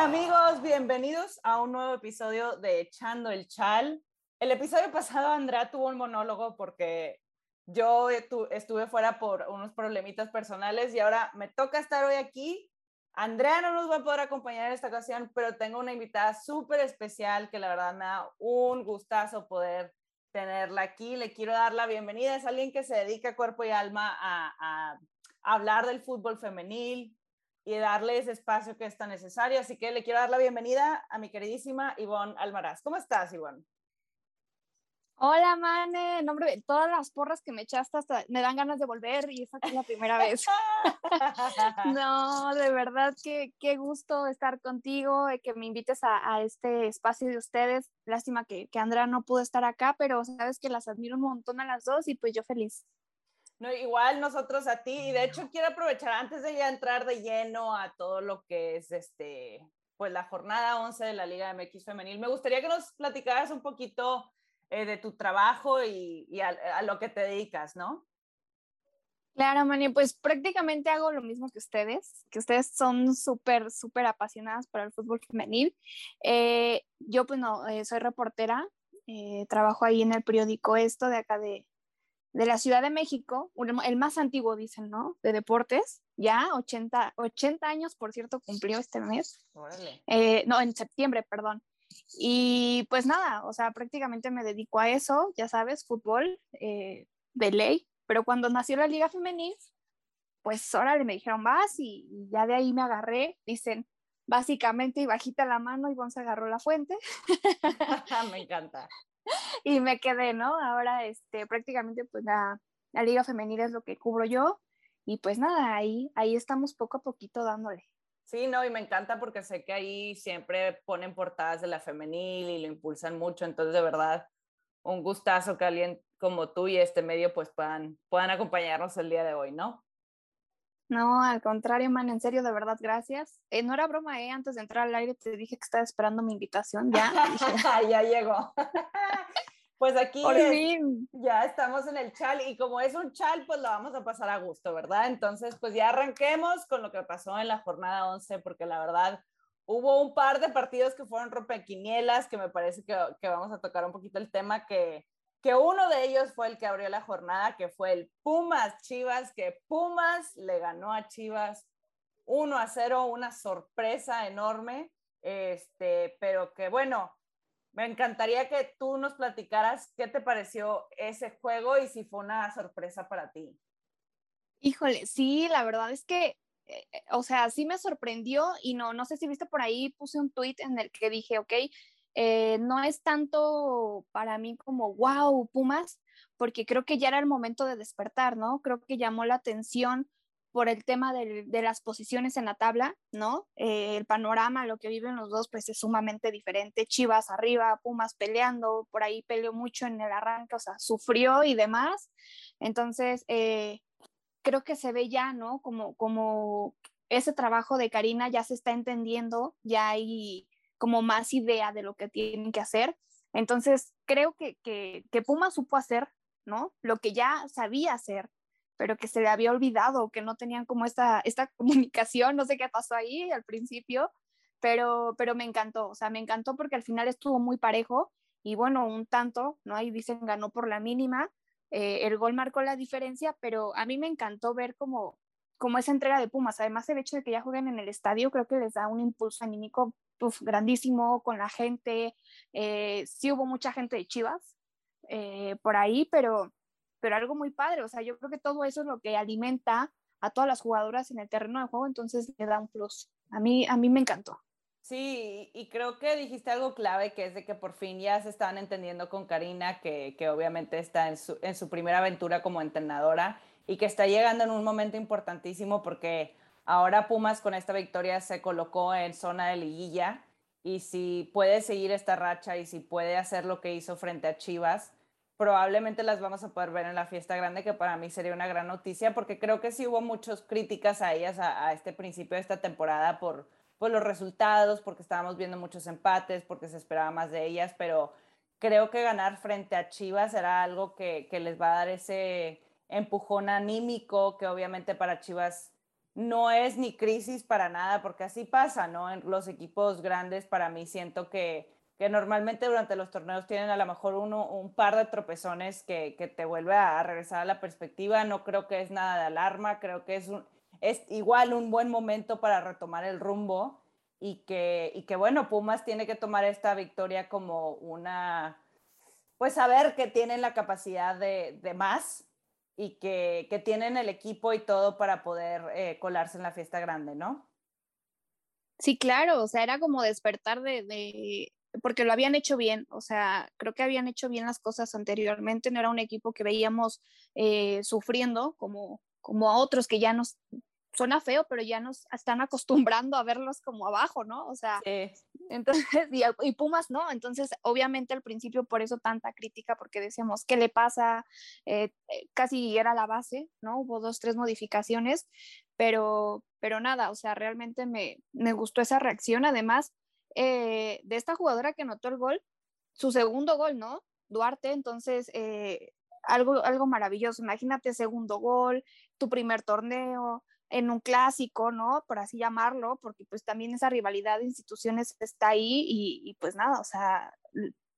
Hola amigos, bienvenidos a un nuevo episodio de Echando el Chal. El episodio pasado Andrea tuvo un monólogo porque yo estuve fuera por unos problemitas personales y ahora me toca estar hoy aquí. Andrea no nos va a poder acompañar en esta ocasión, pero tengo una invitada súper especial que la verdad me da un gustazo poder tenerla aquí. Le quiero dar la bienvenida. Es alguien que se dedica cuerpo y alma a, a hablar del fútbol femenil, y darle ese espacio que es tan necesario. Así que le quiero dar la bienvenida a mi queridísima Ivonne Almaraz. ¿Cómo estás, Ivonne? Hola, Mane. nombre, todas las porras que me echaste hasta me dan ganas de volver y esa es la primera vez. no, de verdad que qué gusto estar contigo, y que me invites a, este espacio de ustedes. Lástima que, que Andrea no pudo estar acá, pero sabes que las admiro un montón a las dos y pues yo feliz. No, igual nosotros a ti, y de hecho quiero aprovechar antes de ya entrar de lleno a todo lo que es este, pues la jornada 11 de la Liga MX Femenil, me gustaría que nos platicaras un poquito eh, de tu trabajo y, a, lo que te dedicas, ¿no? Claro, Mani, pues prácticamente hago lo mismo que ustedes, que ustedes son súper, súper apasionadas por el fútbol femenil. Eh, yo, pues no, eh, soy reportera, trabajo ahí en el periódico Esto de acá de, de la Ciudad de México, el más antiguo, dicen, ¿no? De deportes, ya 80, 80 años, por cierto, cumplió este mes. Eh, no, en septiembre, perdón. Y pues nada, o sea, prácticamente me dedico a eso, ya sabes, fútbol eh, de ley, pero cuando nació la Liga Femenil, pues ahora me dijeron, vas y, ya de ahí me agarré, dicen, básicamente y bajita la mano y se agarró la fuente. me encanta. y me quedé, ¿no? Ahora, este, prácticamente, pues la, la Liga Femenil es lo que cubro yo y pues nada, ahí, ahí estamos poco a poquito dándole. Sí, no, y me encanta porque sé que ahí siempre ponen portadas de la femenil y lo impulsan mucho, entonces de verdad, un gustazo que alguien como tú y este medio pues puedan, puedan acompañarnos el día de hoy, ¿no? No, al contrario, man, en serio, de verdad, gracias. Eh, no era broma, ¿eh? Antes de entrar al aire te dije que estaba esperando mi invitación, ya. ya llegó. pues aquí ya estamos en el chal y como es un chal, pues lo vamos a pasar a gusto, ¿verdad? Entonces, pues ya arranquemos con lo que pasó en la jornada 11, porque la verdad hubo un par de partidos que fueron rompequinielas, que me parece que, que vamos a tocar un poquito el tema que que uno de ellos fue el que abrió la jornada, que fue el Pumas Chivas, que Pumas le ganó a Chivas 1 a 0, una sorpresa enorme, este, pero que bueno, me encantaría que tú nos platicaras qué te pareció ese juego y si fue una sorpresa para ti. Híjole, sí, la verdad es que, eh, eh, o sea, sí me sorprendió y no, no sé si viste por ahí, puse un tweet en el que dije, ok, eh, no es tanto para mí como, wow, Pumas, porque creo que ya era el momento de despertar, ¿no? Creo que llamó la atención por el tema de, las posiciones en la tabla, ¿no? Eh, el panorama, lo que viven los dos, pues es sumamente diferente. Chivas arriba, Pumas peleando, por ahí peleó mucho en el arranque, o sea, sufrió y demás. Entonces, eh, creo que se ve ya, ¿no? Como, como ese trabajo de Karina ya se está entendiendo, ya hay como más idea de lo que tienen que hacer. Entonces, creo que, que, que Puma supo hacer, ¿no? Lo que ya sabía hacer, pero que se le había olvidado, que no tenían como esta, esta comunicación, no sé qué pasó ahí al principio, pero, pero me encantó, o sea, me encantó porque al final estuvo muy parejo y bueno, un tanto, ¿no? Ahí dicen ganó por la mínima, eh, el gol marcó la diferencia, pero a mí me encantó ver como, como esa entrega de Pumas, además el hecho de que ya jueguen en el estadio creo que les da un impulso anímico grandísimo con la gente. Eh, sí hubo mucha gente de Chivas eh, por ahí, pero, pero algo muy padre. O sea, yo creo que todo eso es lo que alimenta a todas las jugadoras en el terreno de juego, entonces le da un plus. A mí, a mí me encantó. Sí, y creo que dijiste algo clave, que es de que por fin ya se estaban entendiendo con Karina, que, que obviamente está en su, en su primera aventura como entrenadora y que está llegando en un momento importantísimo porque Ahora Pumas con esta victoria se colocó en zona de liguilla y si puede seguir esta racha y si puede hacer lo que hizo frente a Chivas, probablemente las vamos a poder ver en la fiesta grande, que para mí sería una gran noticia, porque creo que sí hubo muchas críticas a ellas a, este principio de esta temporada por, por los resultados, porque estábamos viendo muchos empates, porque se esperaba más de ellas, pero creo que ganar frente a Chivas será algo que, que les va a dar ese empujón anímico, que obviamente para Chivas no es ni crisis para nada, porque así pasa, ¿no? En los equipos grandes, para mí siento que, que normalmente durante los torneos tienen a lo mejor uno, un par de tropezones que, que te vuelve a, regresar a la perspectiva. No creo que es nada de alarma, creo que es, un, es igual un buen momento para retomar el rumbo y que, y que, bueno, Pumas tiene que tomar esta victoria como una, pues saber que tienen la capacidad de, de más y que, que, tienen el equipo y todo para poder eh, colarse en la fiesta grande, ¿no? Sí, claro, o sea, era como despertar de, de, porque lo habían hecho bien, o sea, creo que habían hecho bien las cosas anteriormente, no era un equipo que veíamos eh, sufriendo como, como a otros que ya nos, suena feo, pero ya nos están acostumbrando a verlos como abajo, ¿no? O sea, entonces, y, Pumas no, entonces obviamente al principio por eso tanta crítica, porque decíamos, ¿qué le pasa? Eh, eh, casi era la base, ¿no? Hubo dos, tres modificaciones, pero, pero nada, o sea, realmente me, me gustó esa reacción, además eh, de esta jugadora que anotó el gol, su segundo gol, ¿no? Duarte, entonces... algo, algo maravilloso, imagínate segundo gol, tu primer torneo, en un clásico, ¿no? Por así llamarlo, porque pues también esa rivalidad de instituciones está ahí y, pues nada, o sea,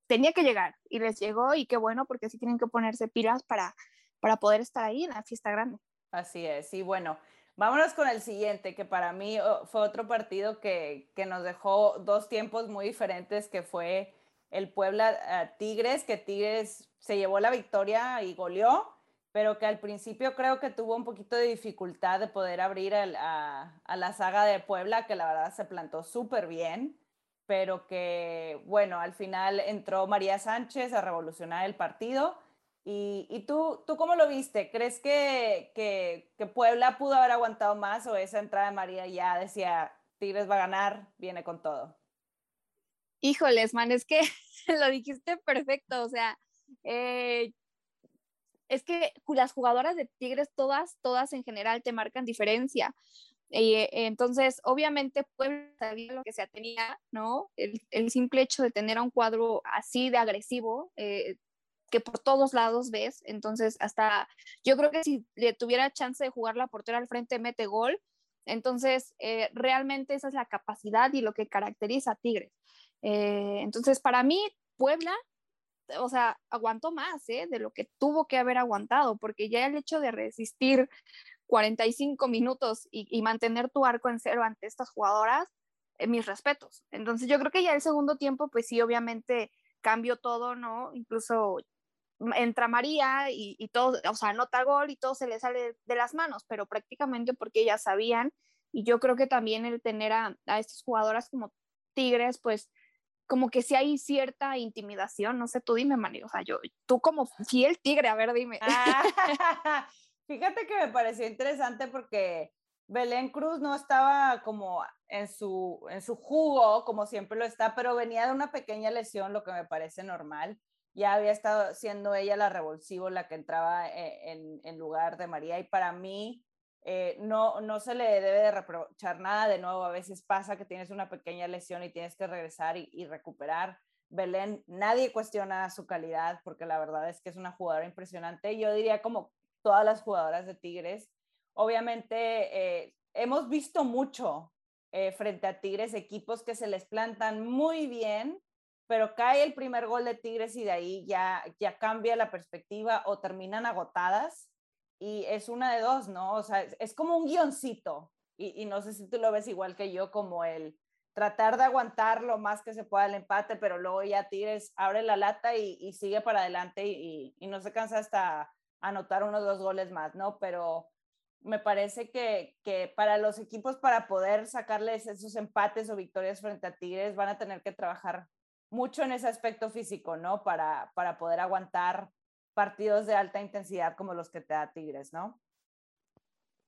tenía que llegar y les llegó y qué bueno porque sí tienen que ponerse pilas para, para poder estar ahí en la fiesta grande. Así es, y bueno, vámonos con el siguiente, que para mí oh, fue otro partido que, que nos dejó dos tiempos muy diferentes, que fue el Puebla eh, Tigres, que Tigres se llevó la victoria y goleó pero que al principio creo que tuvo un poquito de dificultad de poder abrir a, la saga de Puebla, que la verdad se plantó súper bien, pero que, bueno, al final entró María Sánchez a revolucionar el partido. ¿Y, tú, tú cómo lo viste? ¿Crees que, que, Puebla pudo haber aguantado más o esa entrada de María ya decía, Tigres va a ganar, viene con todo? Híjoles, man, es que lo dijiste perfecto, o sea, eh, es que las jugadoras de Tigres, todas, todas en general te marcan diferencia. Eh, entonces, obviamente, Puebla sabía lo que se tenía, ¿no? El, simple hecho de tener a un cuadro así de agresivo, eh, que por todos lados ves, entonces hasta yo creo que si le tuviera chance de jugar la portera al frente, mete gol. Entonces, eh, realmente esa es la capacidad y lo que caracteriza a Tigres. entonces, para mí, Puebla o sea, aguantó más ¿eh? de lo que tuvo que haber aguantado, porque ya el hecho de resistir 45 minutos y, mantener tu arco en cero ante estas jugadoras, eh, mis respetos. Entonces yo creo que ya el segundo tiempo, pues sí, obviamente cambió todo, ¿no? Incluso entra María y, todo, o sea, anota gol y todo se le sale de las manos, pero prácticamente porque ellas sabían, y yo creo que también el tener a, a estas jugadoras como Tigres, pues como que si hay cierta intimidación, no sé, tú dime, Mani, o sea, yo, tú como fiel tigre, a ver, dime. Ah, fíjate que me pareció interesante porque Belén Cruz no estaba como en su, en su jugo, como siempre lo está, pero venía de una pequeña lesión, lo que me parece normal. Ya había estado siendo ella la revulsivo, la que entraba eh, en, en lugar de María, y para mí eh, no, no se le debe de reprochar nada. De nuevo, a veces pasa que tienes una pequeña lesión y tienes que regresar y, recuperar. Belén, nadie cuestiona su calidad porque la verdad es que es una jugadora impresionante. Yo diría como todas las jugadoras de Tigres. Obviamente eh, hemos visto mucho eh, frente a Tigres, equipos que se les plantan muy bien, pero cae el primer gol de Tigres y de ahí ya, ya cambia la perspectiva o terminan agotadas y es una de dos, ¿no? O sea, es, como un guioncito y, no sé si tú lo ves igual que yo, como el tratar de aguantar lo más que se pueda el empate, pero luego ya tires, abre la lata y, sigue para adelante y, no se cansa hasta anotar unos dos goles más, ¿no? Pero me parece que, que, para los equipos, para poder sacarles esos empates o victorias frente a Tigres, van a tener que trabajar mucho en ese aspecto físico, ¿no? Para, para poder aguantar partidos de alta intensidad como los que te da Tigres, ¿no?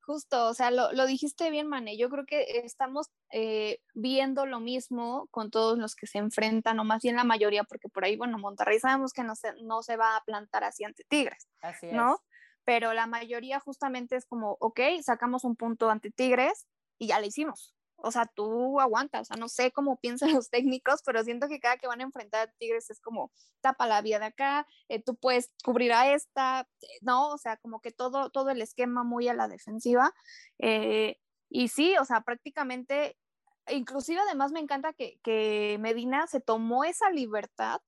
Justo, o sea, lo, lo dijiste bien, Mane. Yo creo que estamos eh, viendo lo mismo con todos los que se enfrentan, o más bien la mayoría, porque por ahí, bueno, Monterrey sabemos que no se, no se va a plantar así ante Tigres, así ¿no? Pero la mayoría justamente es como, ok, sacamos un punto ante Tigres y ya lo hicimos o sea, tú aguantas, o sea, no sé cómo piensan los técnicos, pero siento que cada que van a enfrentar a Tigres es como, tapa la vía de acá, eh, tú puedes cubrir a esta, eh, no, o sea, como que todo, todo el esquema muy a la defensiva. Eh, Y sí, o sea, prácticamente, inclusive además me encanta que, que Medina se tomó esa libertad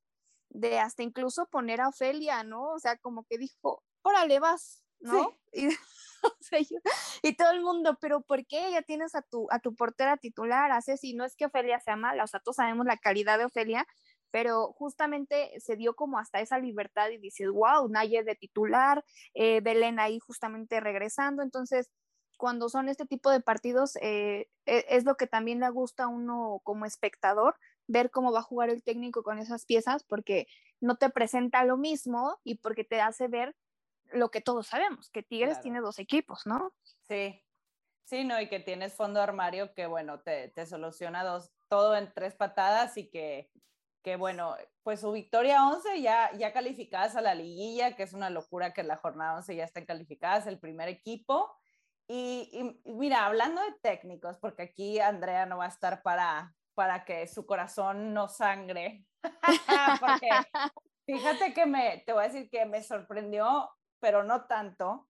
de hasta incluso poner a Ofelia, ¿no? O sea, como que dijo, órale, vas, ¿no? Y, y, todo el mundo, pero ¿por qué ya tienes a tu, a tu portera titular? Hace si no es que Ofelia sea mala, o sea, todos sabemos la calidad de Ofelia, pero justamente se dio como hasta esa libertad y dices, wow, Naye de titular, eh, Belén ahí justamente regresando, entonces cuando son este tipo de partidos eh, e, es lo que también le gusta a uno como espectador, ver cómo va a jugar el técnico con esas piezas, porque no te presenta lo mismo y porque te hace ver lo que todos sabemos, que Tigres tiene dos equipos, ¿no? Sí, sí, no, y que tienes fondo armario que, bueno, te, te soluciona dos, todo en tres patadas y que, que, bueno, pues su victoria 11 ya, ya calificadas a la liguilla, que es una locura que la jornada 11 ya estén calificadas, el primer equipo. Y, y, mira, hablando de técnicos, porque aquí Andrea no va a estar para, para que su corazón no sangre, porque fíjate que me, te voy a decir que me sorprendió pero no tanto,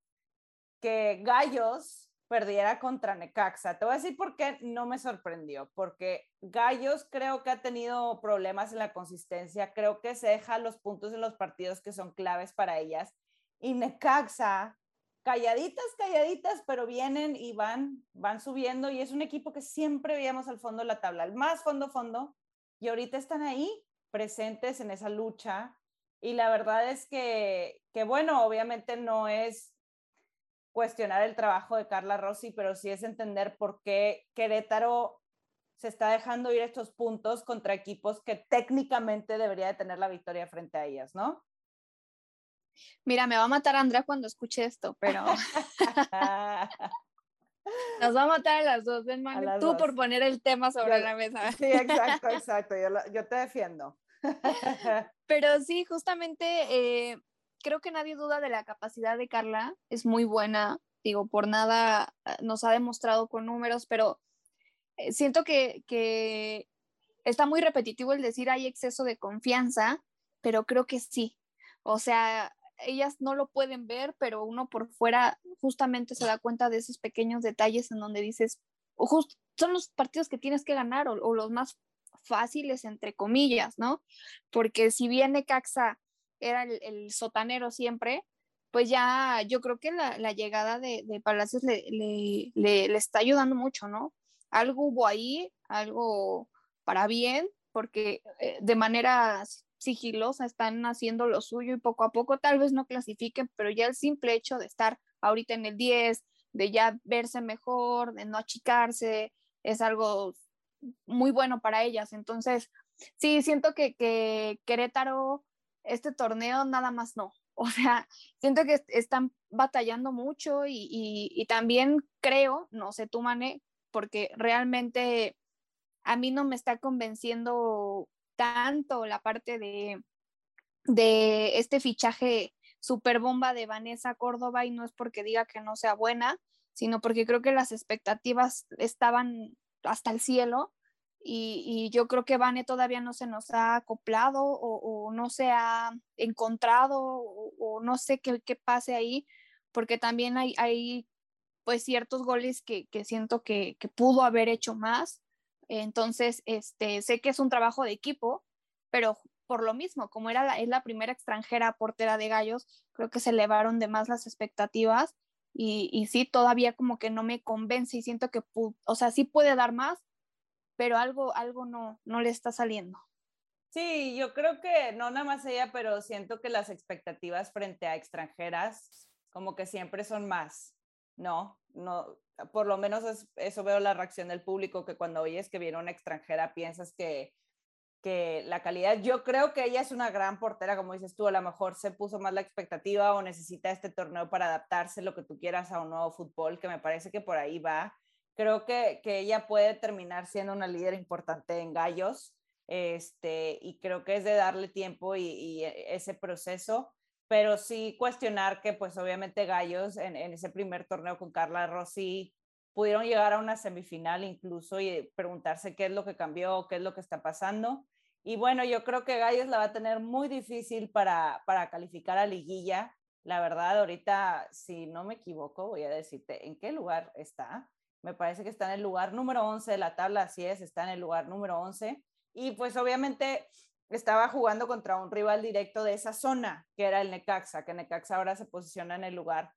que Gallos perdiera contra Necaxa. Te voy a decir por qué no me sorprendió, porque Gallos creo que ha tenido problemas en la consistencia, creo que se deja los puntos en los partidos que son claves para ellas. Y Necaxa, calladitas, calladitas, pero vienen y van, van subiendo y es un equipo que siempre veíamos al fondo de la tabla, al más fondo, fondo, y ahorita están ahí presentes en esa lucha y la verdad es que, que, bueno, obviamente no es cuestionar el trabajo de Carla Rossi, pero sí es entender por qué Querétaro se está dejando ir estos puntos contra equipos que técnicamente debería de tener la victoria frente a ellas, ¿no? Mira, me va a matar Andrea cuando escuche esto, pero nos va a matar a las dos, ven, tú por poner el tema sobre la mesa. Sí, exacto, exacto, yo, yo te defiendo. Pero sí, justamente eh, creo que nadie duda de la capacidad de Carla, es muy buena, digo, por nada ah, nos ha demostrado con números, pero eh, siento que, que está muy repetitivo el decir hay exceso de confianza, pero creo que sí. O sea, ellas no lo pueden ver, pero uno por fuera justamente se da cuenta de esos pequeños detalles en donde dices, son los partidos que tienes que ganar o, o, los más fáciles, entre comillas, ¿no? Porque si bien Necaxa era el, sotanero siempre, pues ya yo creo que la, llegada de, Palacios le, le, está ayudando mucho, ¿no? Algo hubo ahí, algo para bien, porque eh, de manera sigilosa están haciendo lo suyo y poco a poco tal vez no clasifiquen, pero ya el simple hecho de estar ahorita en el 10, de ya verse mejor, de no achicarse, es algo muy bueno para ellas. Entonces, sí, siento que, que Querétaro, este torneo nada más no. O sea, siento que están batallando mucho y, y, también creo, no sé tú, Mane, porque realmente a mí no me está convenciendo tanto la parte de, de este fichaje super bomba de Vanessa Córdoba y no es porque diga que no sea buena, sino porque creo que las expectativas estaban hasta el cielo y, yo creo que Vane todavía no se nos ha acoplado o, no se ha encontrado o, no sé qué, qué, pase ahí, porque también hay, pues ciertos goles que, siento que, que, pudo haber hecho más. Entonces, este, sé que es un trabajo de equipo, pero por lo mismo, como era la, es la primera extranjera portera de gallos, creo que se elevaron de más las expectativas y, y sí, todavía como que no me convence y siento que, o sea, sí puede dar más, pero algo, algo no, no le está saliendo. Sí, yo creo que no nada más ella, pero siento que las expectativas frente a extranjeras como que siempre son más, ¿no? No, por lo menos eso veo la reacción del público, que cuando oyes que viene una extranjera piensas que, que la calidad, yo creo que ella es una gran portera, como dices tú, a lo mejor se puso más la expectativa o necesita este torneo para adaptarse, lo que tú quieras, a un nuevo fútbol, que me parece que por ahí va creo que, que, ella puede terminar siendo una líder importante en Gallos, este, y creo que es de darle tiempo y, y ese proceso, pero sí cuestionar que pues obviamente Gallos en, en, ese primer torneo con Carla Rossi pudieron llegar a una semifinal incluso y preguntarse qué es lo que cambió, qué es lo que está pasando. Y bueno, yo creo que Gallos la va a tener muy difícil para, para calificar a liguilla. La verdad, ahorita, si no me equivoco, voy a decirte en qué lugar está me parece que está en el lugar número 11 de la tabla, así es, está en el lugar número 11. Y pues obviamente estaba jugando contra un rival directo de esa zona, que era el Necaxa, que Necaxa ahora se posiciona en el lugar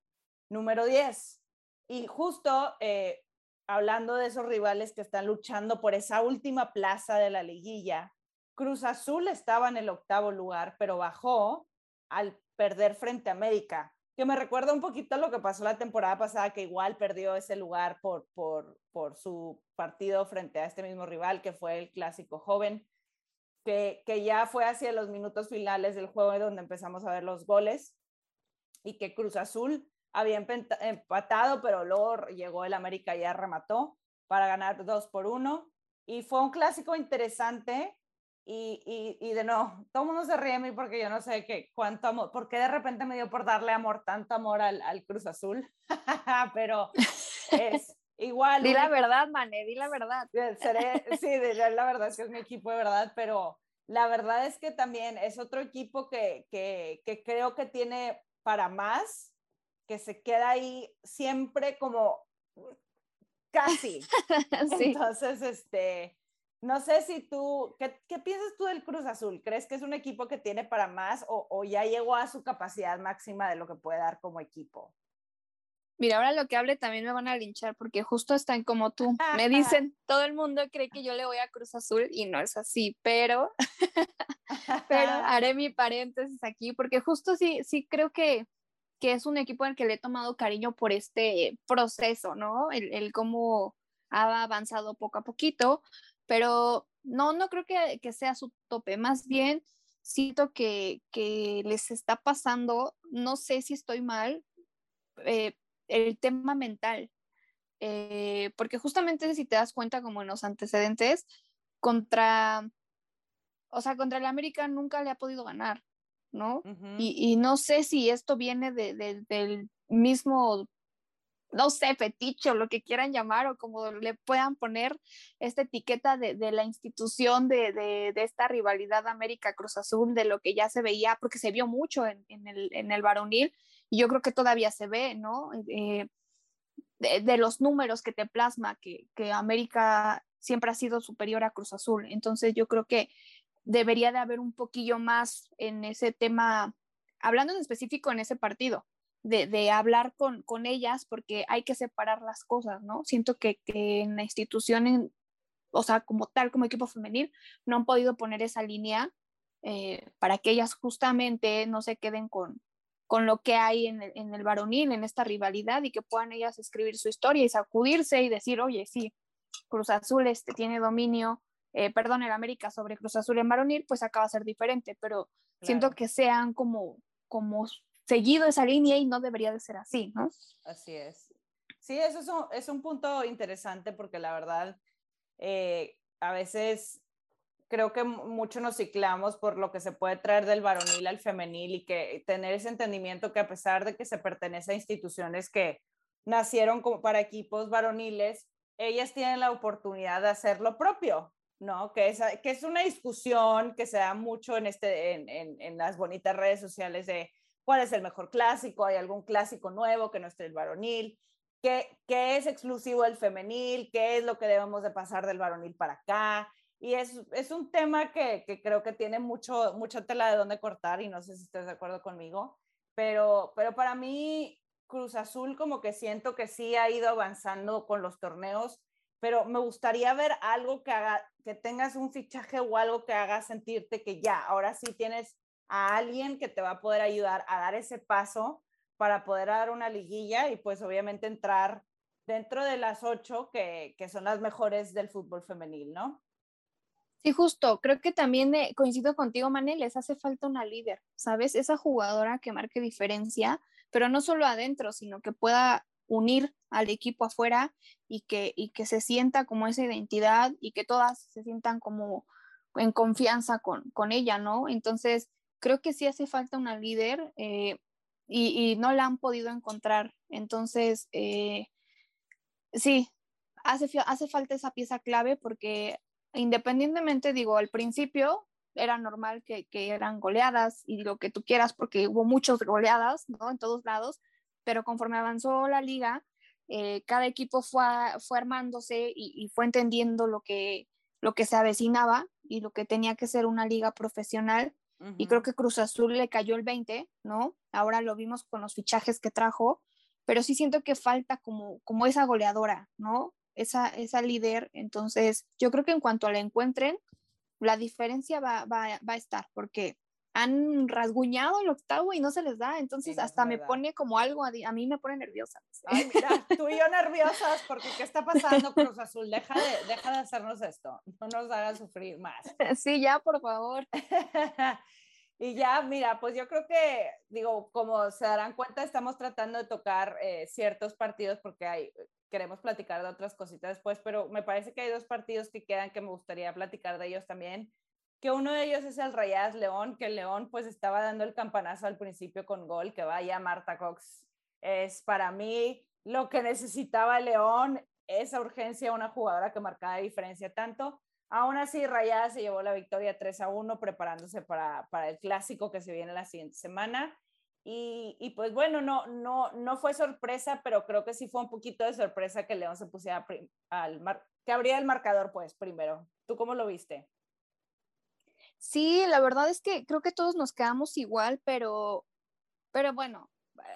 número 10. Y justo eh, hablando de esos rivales que están luchando por esa última plaza de la liguilla, Cruz Azul estaba en el octavo lugar, pero bajó al perder frente a América, que me recuerda un poquito lo que pasó la temporada pasada, que igual perdió ese lugar por, por, por su partido frente a este mismo rival, que fue el clásico joven, que, que ya fue hacia los minutos finales del juego donde empezamos a ver los goles y que Cruz Azul había empatado, pero luego llegó el América y ya remató para ganar dos por uno. Y fue un clásico interesante y, y, de no, todo el mundo se ríe de mí porque yo no sé qué, cuánto amor, porque de repente me dio por darle amor, tanto amor al, al Cruz Azul, pero es igual. di la verdad, Mané, di la verdad. Seré, sí, la verdad es que es mi equipo de verdad, pero la verdad es que también es otro equipo que, que, que creo que tiene para más, que se queda ahí siempre como casi. Entonces, este, no sé si tú, ¿qué, ¿qué, piensas tú del Cruz Azul? ¿Crees que es un equipo que tiene para más o, o, ya llegó a su capacidad máxima de lo que puede dar como equipo? Mira, ahora lo que hable también me van a linchar porque justo están como tú. Me dicen, todo el mundo cree que yo le voy a Cruz Azul y no es así, pero, pero haré mi paréntesis aquí porque justo sí, sí creo que, que es un equipo al que le he tomado cariño por este proceso, ¿no? El, el cómo ha avanzado poco a poquito, pero no, no creo que, que sea su tope, más bien siento que, que, les está pasando, no sé si estoy mal, eh, el tema mental, eh, porque justamente si te das cuenta como en los antecedentes, contra, o sea, contra el América nunca le ha podido ganar, ¿no? y, y, no sé si esto viene de, de, del mismo no sé, fetiche o lo que quieran llamar o como le puedan poner esta etiqueta de, de la institución de, de, esta rivalidad América-Cruz Azul, de lo que ya se veía, porque se vio mucho en, en, el, en el varonil y yo creo que todavía se ve, ¿no? Eh, de, los números que te plasma, que, que América siempre ha sido superior a Cruz Azul. Entonces yo creo que debería de haber un poquillo más en ese tema, hablando en específico en ese partido, de, de hablar con, con, ellas porque hay que separar las cosas, ¿no? Siento que, que en la institución, o sea, como tal, como equipo femenil, no han podido poner esa línea eh, para que ellas justamente no se queden con, con lo que hay en el, en el varonil, en esta rivalidad y que puedan ellas escribir su historia y sacudirse y decir, oye, sí, Cruz Azul este, tiene dominio, eh, perdón, el América sobre Cruz Azul en varonil, pues acaba a ser diferente, pero claro. siento que sean como, como seguido esa línea y no debería de ser así, ¿no? Así es. Sí, eso es un, punto interesante porque la verdad, eh, a veces creo que mucho nos ciclamos por lo que se puede traer del varonil al femenil y que tener ese entendimiento que a pesar de que se pertenece a instituciones que nacieron como para equipos varoniles, ellas tienen la oportunidad de hacer lo propio, ¿no? Que es, que es una discusión que se da mucho en, este, en, en las bonitas redes sociales de cuál es el mejor clásico, hay algún clásico nuevo que no esté el varonil, qué, qué es exclusivo del femenil, qué es lo que debemos de pasar del varonil para acá. Y es, es un tema que, que, creo que tiene mucho, mucha tela de dónde cortar y no sé si estás de acuerdo conmigo, pero, pero para mí Cruz Azul como que siento que sí ha ido avanzando con los torneos, pero me gustaría ver algo que haga, que tengas un fichaje o algo que haga sentirte que ya, ahora sí tienes a alguien que te va a poder ayudar a dar ese paso para poder dar una liguilla y pues obviamente entrar dentro de las ocho que, que son las mejores del fútbol femenil, ¿no? Sí, justo. Creo que también eh, coincido contigo, Manel, les hace falta una líder, ¿sabes? Esa jugadora que marque diferencia, pero no solo adentro, sino que pueda unir al equipo afuera y que, y que se sienta como esa identidad y que todas se sientan como en confianza con, con ella, ¿no? Entonces, creo que sí hace falta una líder eh, y, y, no la han podido encontrar. Entonces, eh, sí, hace, hace falta esa pieza clave porque independientemente, digo, al principio era normal que, eran goleadas y lo que tú quieras porque hubo muchas goleadas, ¿no? En todos lados, pero conforme avanzó la liga, eh, cada equipo fue, fue armándose y, fue entendiendo lo que, lo que se avecinaba y lo que tenía que ser una liga profesional. Y creo que Cruz Azul le cayó el 20, ¿no? Ahora lo vimos con los fichajes que trajo, pero sí siento que falta como, como esa goleadora, ¿no? Esa, esa líder. Entonces, yo creo que en cuanto la encuentren, la diferencia va, va, va a estar, porque han rasguñado el octavo y no se les da, entonces hasta me pone como algo, a, mí me pone nerviosa. Ay, mira, tú y yo nerviosas porque ¿qué está pasando Cruz Azul? Deja de, deja de hacernos esto, no nos hagas sufrir más. Sí, ya, por favor. y ya, mira, pues yo creo que, digo, como se darán cuenta, estamos tratando de tocar eh, ciertos partidos porque hay, queremos platicar de otras cositas después, pero me parece que hay dos partidos que quedan que me gustaría platicar de ellos también que uno de ellos es el Rayas León, que León pues estaba dando el campanazo al principio con gol, que vaya Marta Cox. Es para mí lo que necesitaba León, esa urgencia, una jugadora que marcaba diferencia tanto. Aún así, Rayas se llevó la victoria 3 a 1, preparándose para, para el clásico que se viene la siguiente semana. Y, y, pues bueno, no, no, no fue sorpresa, pero creo que sí fue un poquito de sorpresa que León se pusiera al mar, que abría el marcador pues primero. ¿Tú cómo lo viste? Sí, la verdad es que creo que todos nos quedamos igual, pero, pero bueno,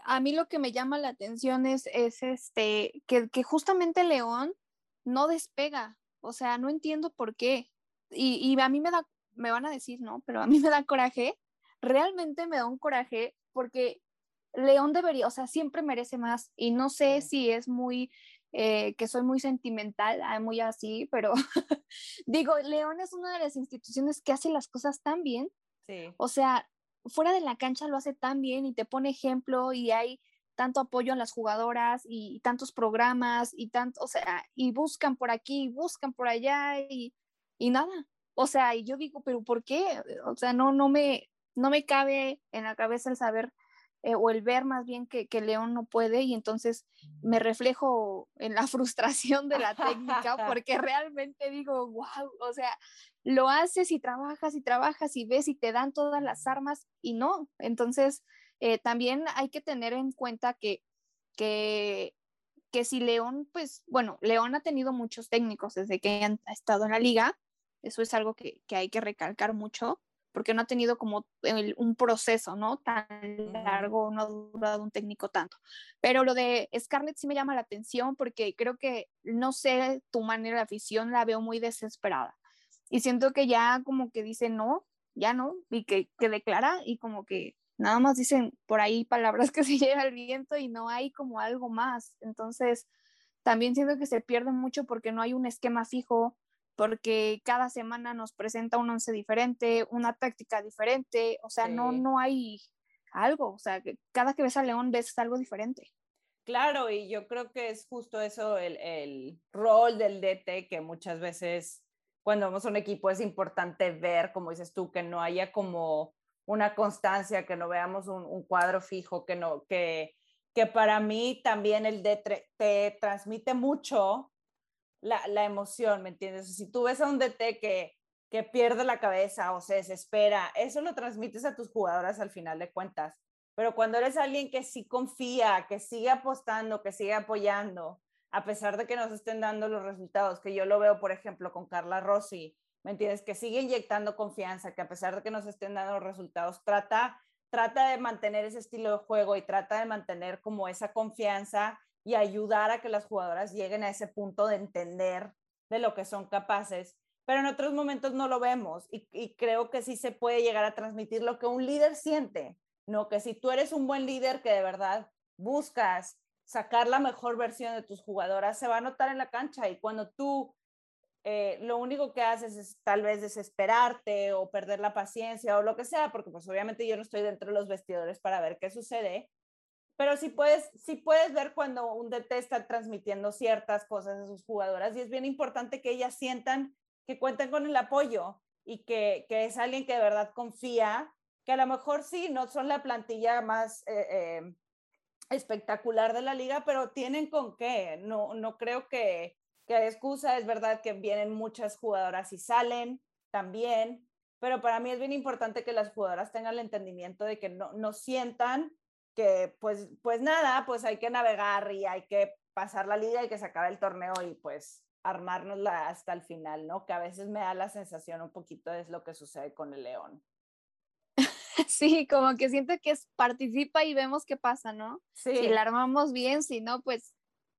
a mí lo que me llama la atención es, es este, que, que justamente León no despega, o sea, no entiendo por qué. Y, y, a mí me da, me van a decir, no, pero a mí me da coraje, realmente me da un coraje porque León debería, o sea, siempre merece más y no sé si es muy eh, que soy muy sentimental, ah, muy así, pero digo, León es una de las instituciones que hace las cosas tan bien. Sí. O sea, fuera de la cancha lo hace tan bien y te pone ejemplo y hay tanto apoyo a las jugadoras y, tantos programas y tanto, o sea, y buscan por aquí, buscan por allá y, y nada. O sea, y yo digo, pero ¿por qué? O sea, no, no me, no me cabe en la cabeza el saber eh, o el ver más bien que, que, León no puede y entonces me reflejo en la frustración de la técnica porque realmente digo, wow, o sea, lo haces y trabajas y trabajas y ves y te dan todas las armas y no. Entonces, eh, también hay que tener en cuenta que, que, que si León, pues, bueno, León ha tenido muchos técnicos desde que han estado en la liga, eso es algo que, que hay que recalcar mucho, porque no ha tenido como un proceso, ¿no? Tan largo, no ha durado un técnico tanto. Pero lo de Scarlett sí me llama la atención porque creo que, no sé, tu manera de afición la veo muy desesperada. Y siento que ya como que dice no, ya no, y que, que declara y como que nada más dicen por ahí palabras que se lleva el viento y no hay como algo más. Entonces, también siento que se pierde mucho porque no hay un esquema fijo, porque cada semana nos presenta un once diferente, una táctica diferente, o sea, no, no hay algo, o sea, que cada que ves a León ves algo diferente. Claro, y yo creo que es justo eso, el, el rol del DT, que muchas veces cuando vamos a un equipo es importante ver, como dices tú, que no haya como una constancia, que no veamos un, un cuadro fijo, que no, que, que para mí también el DT te transmite mucho la, emoción, ¿me entiendes? Si tú ves a un DT que, que pierde la cabeza o se desespera, eso lo transmites a tus jugadoras al final de cuentas. Pero cuando eres alguien que sí confía, que sigue apostando, que sigue apoyando, a pesar de que nos estén dando los resultados, que yo lo veo, por ejemplo, con Carla Rossi, ¿me entiendes? Que sigue inyectando confianza, que a pesar de que nos estén dando los resultados, trata, trata de mantener ese estilo de juego y trata de mantener como esa confianza y ayudar a que las jugadoras lleguen a ese punto de entender de lo que son capaces, pero en otros momentos no lo vemos y, creo que sí se puede llegar a transmitir lo que un líder siente, ¿no? Que si tú eres un buen líder que de verdad buscas sacar la mejor versión de tus jugadoras, se va a notar en la cancha y cuando tú eh, lo único que haces es tal vez desesperarte o perder la paciencia o lo que sea, porque pues obviamente yo no estoy dentro de los vestidores para ver qué sucede, pero sí puedes, sí puedes ver cuando un DT está transmitiendo ciertas cosas a sus jugadoras y es bien importante que ellas sientan que cuentan con el apoyo y que, que es alguien que de verdad confía, que a lo mejor sí, no son la plantilla más eh, eh, espectacular de la liga, pero tienen con qué. No, no creo que, que hay excusa, es verdad que vienen muchas jugadoras y salen también, pero para mí es bien importante que las jugadoras tengan el entendimiento de que no, no sientan que pues, pues nada, pues hay que navegar y hay que pasar la liga y que se acabe el torneo y pues armárnosla hasta el final, ¿no? Que a veces me da la sensación un poquito de lo que sucede con el León. Sí, como que siento que es participa y vemos qué pasa, ¿no? Sí. Si la armamos bien, si no, pues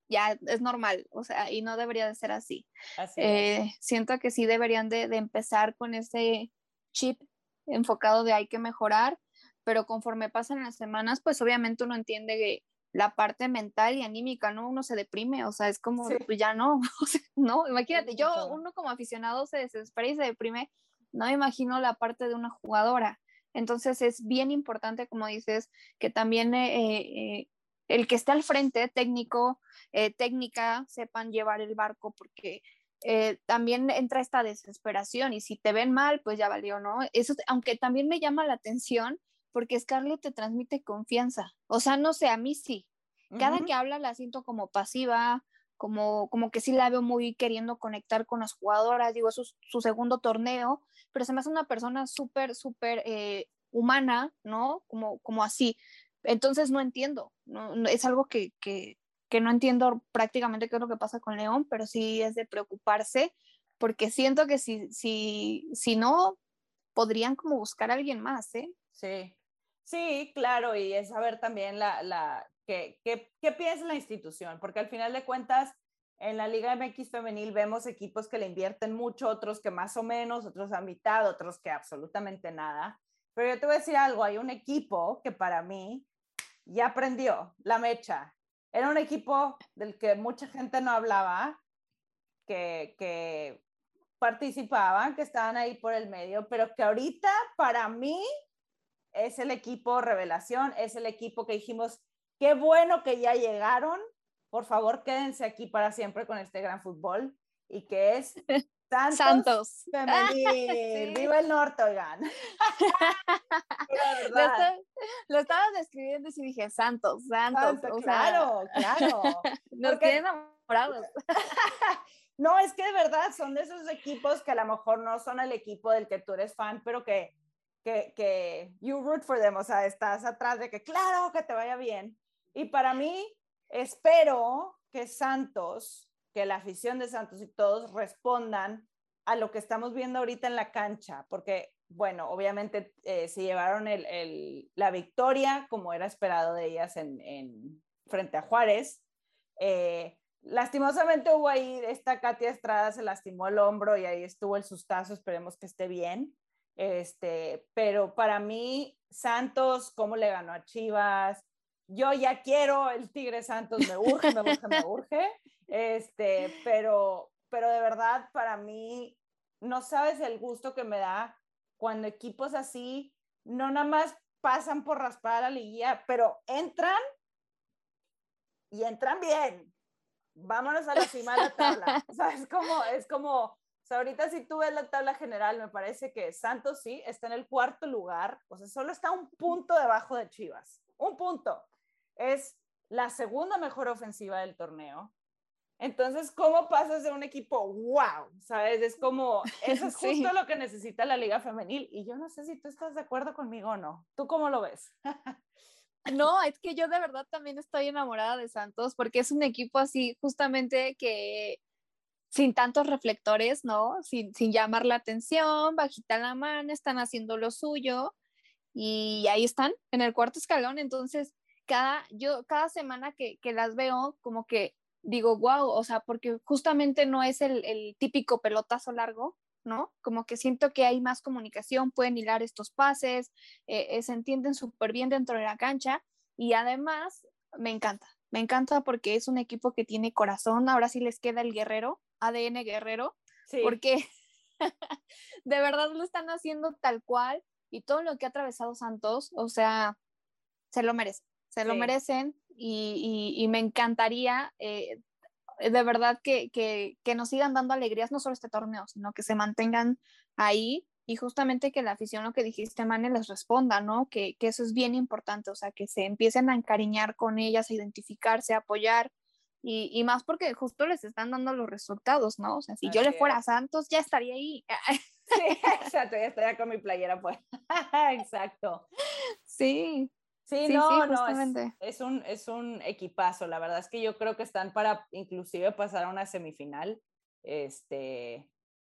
ya es normal, o sea, y no debería de ser así. Así Eh, siento que sí deberían de, de empezar con ese chip enfocado de hay que mejorar, pero conforme pasan las semanas, pues obviamente uno entiende que la parte mental y anímica, ¿no? Uno se deprime, o sea, es como, Sí. pues ya no, no, imagínate, yo, uno como aficionado se desespera y se deprime, no me imagino la parte de una jugadora. Entonces es bien importante, como dices, que también eh, eh, el que esté al frente, técnico, eh, técnica, sepan llevar el barco, porque eh, también entra esta desesperación y si te ven mal, pues ya valió, ¿no? Eso, aunque también me llama la atención porque Scarlett te transmite confianza. O sea, no sé, a mí sí. Cada que habla la siento como pasiva, como, como que sí la veo muy queriendo conectar con las jugadoras. Digo, es su, su segundo torneo, pero se me hace una persona súper, súper eh, humana, ¿no? Como, como así. Entonces no entiendo, no, no- es algo que, que, que no entiendo prácticamente qué es lo que pasa con León, pero sí es de preocuparse, porque siento que si, si, si no, podrían como buscar a alguien más, ¿eh? Sí, sí, claro, y es saber también la, la, qué, qué, piensa la institución, porque al final de cuentas, en la Liga MX femenil vemos equipos que le invierten mucho, otros que más o menos, otros a mitad, otros que absolutamente nada. Pero yo te voy a decir algo, hay un equipo que para mí ya aprendió la mecha. Era un equipo del que mucha gente no hablaba, que, que participaban, que estaban ahí por el medio, pero que ahorita para mí es el equipo revelación, es el equipo que dijimos, qué bueno que ya llegaron, por favor quédense aquí para siempre con este gran fútbol y que es Santos, Santos. Femenil. Sí. Viva el norte, oigan. Lo, estaba describiendo y dije, Santos, Santos. Santos, o sea, claro, claro. nos porque- tienen enamorados. No, es que de verdad son de esos equipos que a lo mejor no son el equipo del que tú eres fan, pero que, que, que you root for them, o sea, estás atrás de que claro que te vaya bien. Y para mí, espero que Santos, que la afición de Santos y todos respondan a lo que estamos viendo ahorita en la cancha, porque, bueno, obviamente eh, se llevaron el, el, la victoria como era esperado de ellas en, en frente a Juárez. Eh, lastimosamente hubo ahí, esta Katia Estrada se lastimó el hombro y ahí estuvo el sustazo, esperemos que esté bien. Este, pero para mí, Santos, cómo le ganó a Chivas, yo ya quiero el Tigre Santos, me urge, me urge, me urge. Este, pero, pero de verdad, para mí, no sabes el gusto que me da cuando equipos así no nada más pasan por raspar a la liguilla, pero entran y entran bien. Vámonos a la cima de la tabla. O sea, es como, es como, o sea, ahorita si tú ves la tabla general, me parece que Santos sí está en el cuarto lugar, o sea, solo está un punto debajo de Chivas. Un punto. Es la segunda mejor ofensiva del torneo. Entonces, ¿cómo pasas de un equipo wow? ¿Sabes? Es como, eso es justo Sí. lo que necesita la liga femenil. Y yo no sé si tú estás de acuerdo conmigo o no. ¿Tú cómo lo ves? No, es que yo de verdad también estoy enamorada de Santos porque es un equipo así justamente que sin tantos reflectores, ¿no? Sin, sin llamar la atención, bajita la mano, están haciendo lo suyo y ahí están en el cuarto escalón. Entonces, cada, yo, cada semana que, que las veo, como que digo, wow, o sea, porque justamente no es el, el típico pelotazo largo, ¿no? Como que siento que hay más comunicación, pueden hilar estos pases, eh, eh, se entienden súper bien dentro de la cancha y además me encanta, me encanta porque es un equipo que tiene corazón, ahora sí les queda el guerrero, ADN guerrero, Sí. porque de verdad lo están haciendo tal cual y todo lo que ha atravesado Santos, o sea, se lo merecen, se lo merecen y, y- y me encantaría eh, de verdad que, que, que nos sigan dando alegrías, no solo este torneo, sino que se mantengan ahí y justamente que la afición, lo que dijiste, Mane, les responda, ¿no? Que, que eso es bien importante, o sea, que se empiecen a encariñar con ellas, a identificarse, a apoyar. Y, y más porque justo les están dando los resultados, ¿no? O sea, si yo le fuera a es. Santos, ya estaría ahí. Sí, exacto, ya estaría con mi playera pues. Exacto. Sí, Sí, no, no, es, un, es un equipazo. La verdad es que yo creo que están para inclusive pasar a una semifinal. Este,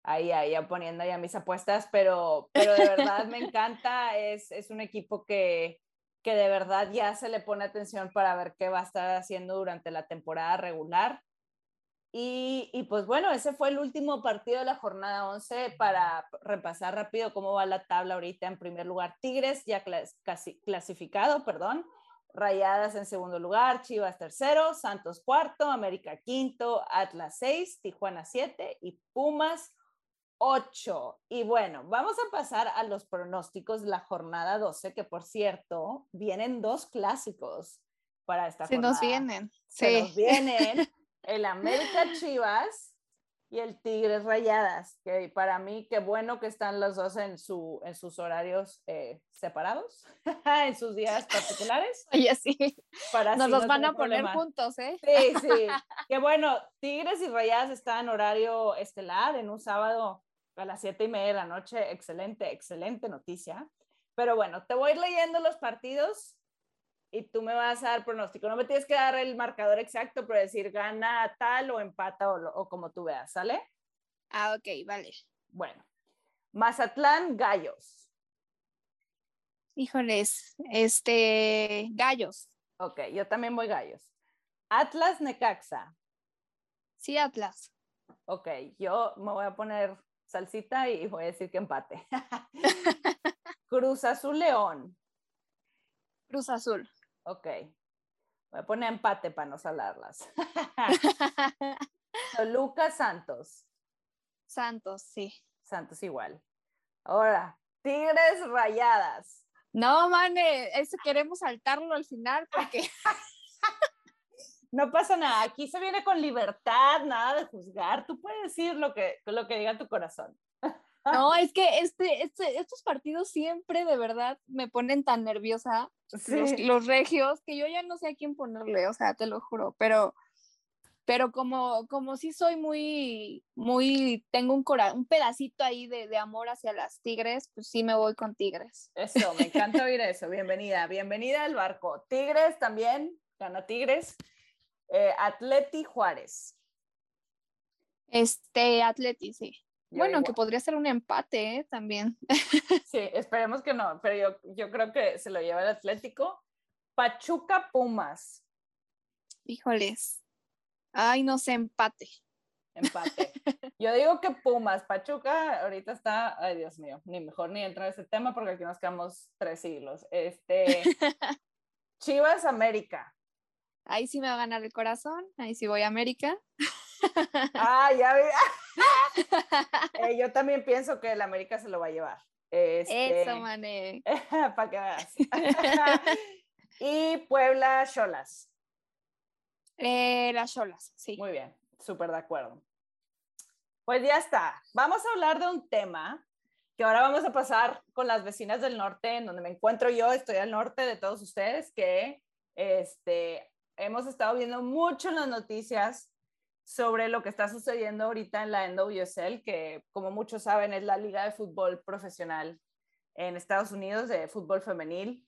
ahí, ahí poniendo ya mis apuestas, pero, pero de verdad me encanta. Es, es un equipo que, que de verdad ya se le pone atención para ver qué va a estar haciendo durante la temporada regular. Y, pues bueno, ese fue el último partido de la jornada 11 para repasar rápido cómo va la tabla ahorita. En primer lugar, Tigres ya casi clasificado, perdón. Rayadas en segundo lugar, Chivas tercero, Santos cuarto, América quinto, Atlas seis, Tijuana siete y Pumas 8. Y bueno, vamos a pasar a los pronósticos de la jornada 12, que por cierto, vienen dos clásicos para esta jornada. nos vienen. Se nos vienen el América Chivas y el Tigres Rayadas, que para mí qué bueno que están los dos en, su, en sus horarios eh, separados, en sus días particulares. Oye, sí, para nos los van a poner juntos, ¿eh? Sí, sí, qué bueno, Tigres y Rayadas están en horario estelar, en un sábado a las siete y media de la noche, excelente, excelente noticia. Pero bueno, te voy leyendo los partidos y tú me vas a dar pronóstico. No me tienes que dar el marcador exacto, pero decir gana tal o empata o, o como tú veas, ¿sale? Ah, ok, vale. Bueno, Mazatlán, Gallos. Híjoles, este, Gallos. Ok, yo también voy Gallos. Atlas, Necaxa. Sí, Atlas. Ok, yo me voy a poner salsita y voy a decir que empate. Cruz Azul León. Cruz Azul. Ok. Voy a poner empate para no salarlas. Lucas Santos. Santos, sí. Santos igual. Ahora, Tigres Rayadas. No, mane, eso queremos saltarlo al final porque no pasa nada, aquí se viene con libertad, nada de juzgar, tú puedes decir lo que, lo que diga tu corazón. No, es que este, este, estos partidos siempre de verdad me ponen tan nerviosa, los, regios, que yo ya no sé a quién ponerle, o sea, te lo juro, pero, pero como, como sí soy muy, muy, tengo un, un pedacito ahí de, de amor hacia las tigres, pues sí me voy con tigres. Eso, me encanta oír eso, bienvenida, bienvenida al barco. Tigres también, gana Tigres. Eh, Atleti Juárez. Este, Atleti, sí. Bueno, que podría ser un empate ¿eh? también. Sí, esperemos que no, pero yo, yo creo que se lo lleva el Atlético. Pachuca Pumas. Híjoles. Ay, no sé, empate. Empate. Yo digo que Pumas, Pachuca ahorita está, ay Dios mío, ni mejor ni entrar en ese tema porque aquí nos quedamos tres siglos. Este, Chivas América. Ahí sí me va a ganar el corazón, ahí sí voy a América. Ah, ya vi. Eh, yo también pienso que el América se lo va a llevar. Este, Eso, mané. Para que veas. y Puebla Cholas. Eh, las Cholas, sí. Muy bien, súper de acuerdo. Pues ya está. Vamos a hablar de un tema que ahora vamos a pasar con las vecinas del norte, en donde me encuentro yo, estoy al norte de todos ustedes, que este, hemos estado viendo mucho en las noticias sobre lo que está sucediendo ahorita en la NWSL, que como muchos saben es la liga de fútbol profesional en Estados Unidos de fútbol femenil,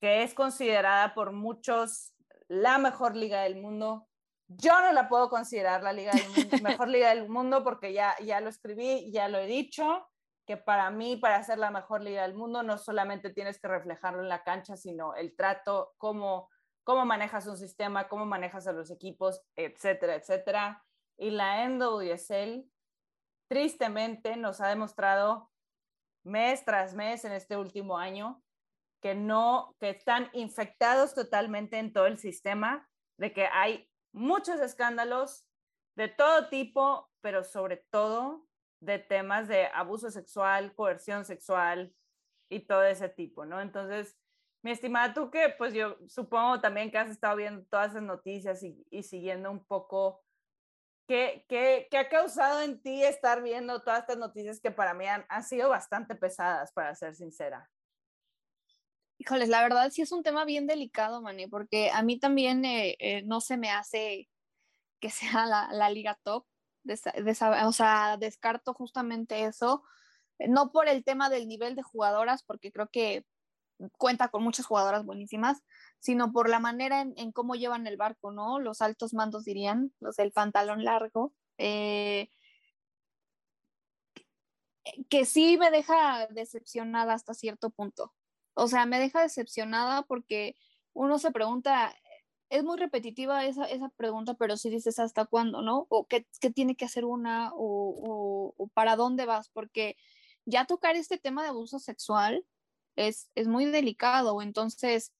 que es considerada por muchos la mejor liga del mundo. Yo no la puedo considerar la liga mejor liga del mundo porque ya, ya lo escribí, ya lo he dicho, que para mí, para ser la mejor liga del mundo, no solamente tienes que reflejarlo en la cancha, sino el trato, cómo cómo manejas un sistema, cómo manejas a los equipos, etcétera, etcétera. Y la NWSL tristemente nos ha demostrado mes tras mes en este último año que no, que están infectados totalmente en todo el sistema, de que hay muchos escándalos de todo tipo, pero sobre todo de temas de abuso sexual, coerción sexual y todo ese tipo, ¿no? Entonces, estimada, tú que pues yo supongo también que has estado viendo todas esas noticias y, siguiendo un poco, ¿qué, ¿qué, qué, ha causado en ti estar viendo todas estas noticias que para mí han, sido bastante pesadas, para ser sincera? Híjoles, la verdad sí es un tema bien delicado, Mani, porque a mí también eh, eh, no se me hace que sea la, la liga top, de, o sea, descarto justamente eso, no por el tema del nivel de jugadoras, porque creo que cuenta con muchas jugadoras buenísimas, sino por la manera en, cómo llevan el barco, ¿no? Los altos mandos dirían, los del pantalón largo. Eh, que sí me deja decepcionada hasta cierto punto. O sea, me deja decepcionada porque uno se pregunta, es muy repetitiva esa, esa pregunta, pero si dices hasta cuándo, ¿no? O qué, qué tiene que hacer una o, para dónde vas, porque ya tocar este tema de abuso sexual es, es muy delicado, entonces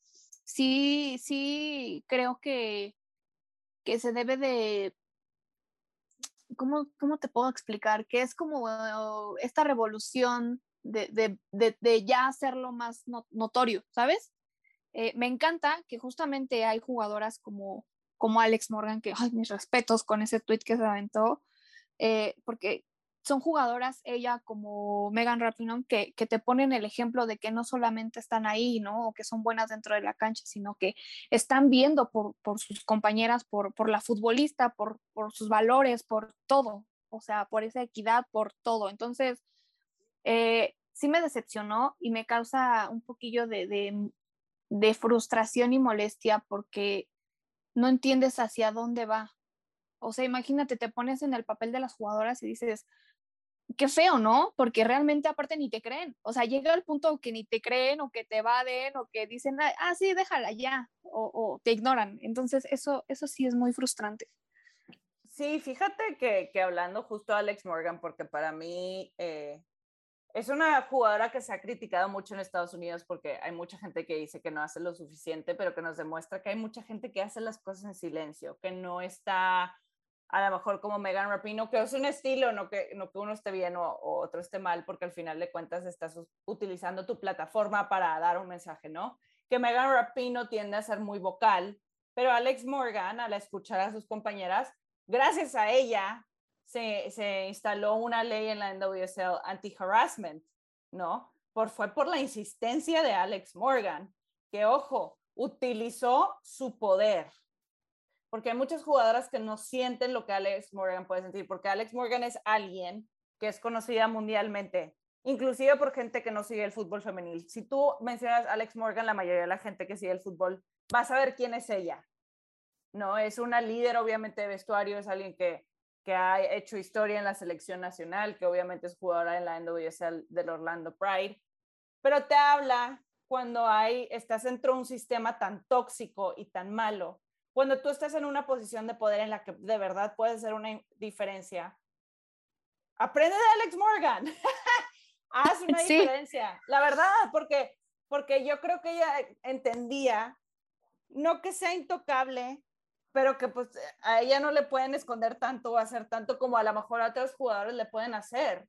sí, sí creo que, que se debe de, ¿cómo, ¿cómo, te puedo explicar? Que es como esta revolución de, de, de, de ya hacerlo más notorio, ¿sabes? Eh, me encanta que justamente hay jugadoras como, como Alex Morgan, que, ay, mis respetos con ese tweet que se aventó, eh, porque son jugadoras, ella como Megan Rapinoe, que, que, te ponen el ejemplo de que no solamente están ahí, ¿no? O que son buenas dentro de la cancha, sino que están viendo por, por sus compañeras, por, por la futbolista, por, por, sus valores, por todo, o sea, por esa equidad, por todo. Entonces, eh, sí me decepcionó y me causa un poquillo de, de, de frustración y molestia porque no entiendes hacia dónde va. O sea, imagínate, te pones en el papel de las jugadoras y dices, qué feo, ¿no? Porque realmente aparte ni te creen. O sea, llega el punto que ni te creen o que te evaden o que dicen, ah, sí, déjala ya, o, te ignoran. Entonces, eso, eso sí es muy frustrante. Sí, fíjate que, que hablando justo a Alex Morgan, porque para mí eh, es una jugadora que se ha criticado mucho en Estados Unidos porque hay mucha gente que dice que no hace lo suficiente, pero que nos demuestra que hay mucha gente que hace las cosas en silencio, que no está a lo mejor como Megan Rapino, que es un estilo, no que, no que uno esté bien o, otro esté mal, porque al final de cuentas estás utilizando tu plataforma para dar un mensaje, ¿no? Que Megan Rapino tiende a ser muy vocal, pero Alex Morgan, al escuchar a sus compañeras, gracias a ella, se, se instaló una ley en la NWSL anti-harassment, ¿no? Por, fue por la insistencia de Alex Morgan, que, ojo, utilizó su poder, porque hay muchas jugadoras que no sienten lo que Alex Morgan puede sentir, porque Alex Morgan es alguien que es conocida mundialmente, inclusive por gente que no sigue el fútbol femenil. Si tú mencionas a Alex Morgan, la mayoría de la gente que sigue el fútbol va a saber quién es ella. No, es una líder obviamente de vestuario, es alguien que que ha hecho historia en la selección nacional, que obviamente es jugadora en la NWSL del Orlando Pride, pero te habla cuando hay, estás dentro de un sistema tan tóxico y tan malo, cuando tú estás en una posición de poder en la que de verdad puedes hacer una diferencia. Aprende de Alex Morgan, haz una diferencia, la verdad, porque, porque yo creo que ella entendía, no que sea intocable, pero que pues a ella no le pueden esconder tanto o hacer tanto como a lo mejor a otros jugadores le pueden hacer.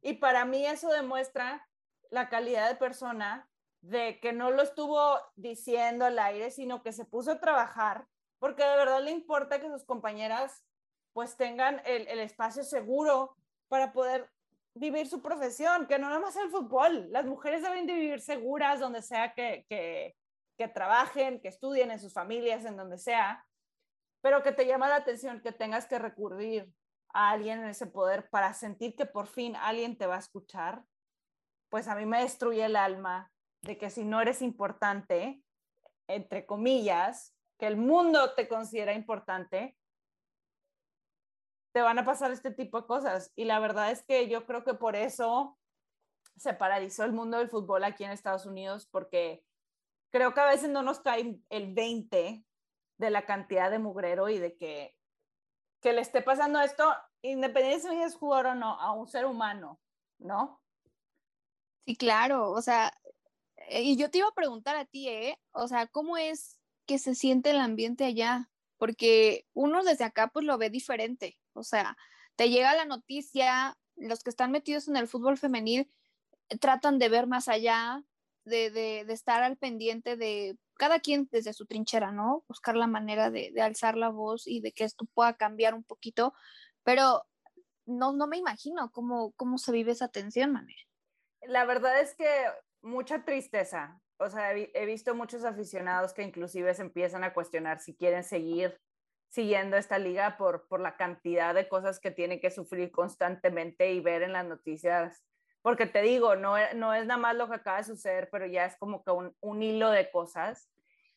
Y para mí eso demuestra la calidad de persona de que no lo estuvo diciendo al aire, sino que se puso a trabajar, porque de verdad le importa que sus compañeras pues tengan el, espacio seguro para poder vivir su profesión, que no nada más el fútbol. Las mujeres deben de vivir seguras donde sea que, que, que trabajen, que estudien en sus familias, en donde sea pero que te llama la atención que tengas que recurrir a alguien en ese poder para sentir que por fin alguien te va a escuchar, pues a mí me destruye el alma de que si no eres importante, entre comillas, que el mundo te considera importante, te van a pasar este tipo de cosas. Y la verdad es que yo creo que por eso se paralizó el mundo del fútbol aquí en Estados Unidos, porque creo que a veces no nos cae el 20 de la cantidad de mugrero y de que, que le esté pasando esto, independientemente si es jugador o no, a un ser humano, ¿no? Sí, claro, o sea, eh, y yo te iba a preguntar a ti, ¿eh? O sea, ¿cómo es que se siente el ambiente allá? Porque uno desde acá pues lo ve diferente, o sea, te llega la noticia, los que están metidos en el fútbol femenil tratan de ver más allá, de, de, estar al pendiente de cada quien desde su trinchera, ¿no? Buscar la manera de, alzar la voz y de que esto pueda cambiar un poquito, pero no, no me imagino cómo, cómo se vive esa tensión, Manuel. La verdad es que mucha tristeza. O sea, he, visto muchos aficionados que inclusive se empiezan a cuestionar si quieren seguir siguiendo esta liga por, por la cantidad de cosas que tienen que sufrir constantemente y ver en las noticias porque te digo, no, no es nada más lo que acaba de suceder, pero ya es como que un, un hilo de cosas.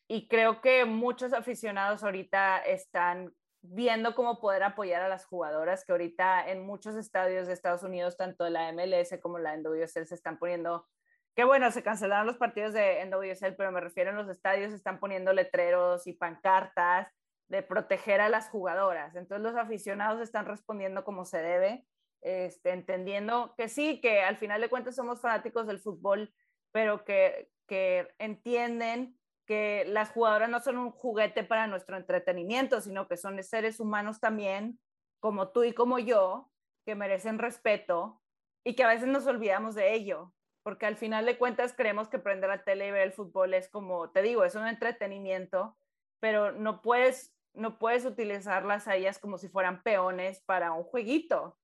Y creo que muchos aficionados ahorita están viendo cómo poder apoyar a las jugadoras, que ahorita en muchos estadios de Estados Unidos, tanto la MLS como la NWSL, se están poniendo, que bueno, se cancelaron los partidos de NWSL, pero me refiero a los estadios, están poniendo letreros y pancartas de proteger a las jugadoras. Entonces los aficionados están respondiendo como se debe, este, entendiendo que sí, que al final de cuentas somos fanáticos del fútbol, pero que, que entienden que las jugadoras no son un juguete para nuestro entretenimiento, sino que son seres humanos también, como tú y como yo, que merecen respeto y que a veces nos olvidamos de ello, porque al final de cuentas creemos que prender la tele y ver el fútbol es como, te digo, es un entretenimiento, pero no puedes no puedes utilizarlas a ellas como si fueran peones para un jueguito.